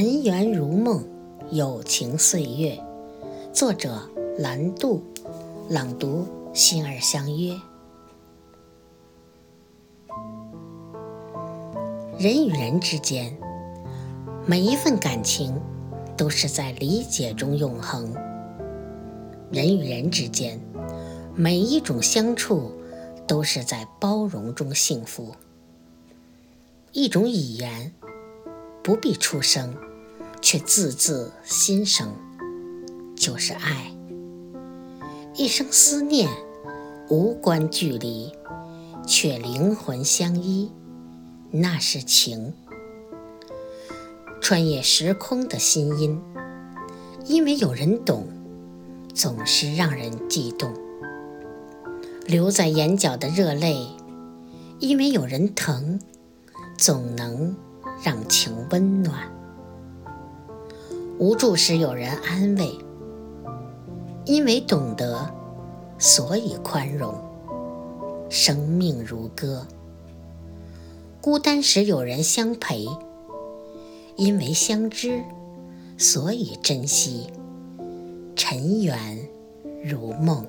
尘缘如梦，友情岁月。作者：蓝度，朗读：心儿相约。人与人之间，每一份感情都是在理解中永恒。人与人之间，每一种相处都是在包容中幸福。一种语言。不必出声，却字字心声，就是爱。一生思念，无关距离，却灵魂相依，那是情。穿越时空的心音，因为有人懂，总是让人悸动。留在眼角的热泪，因为有人疼，总能。让情温暖，无助时有人安慰，因为懂得，所以宽容。生命如歌，孤单时有人相陪，因为相知，所以珍惜。尘缘如梦。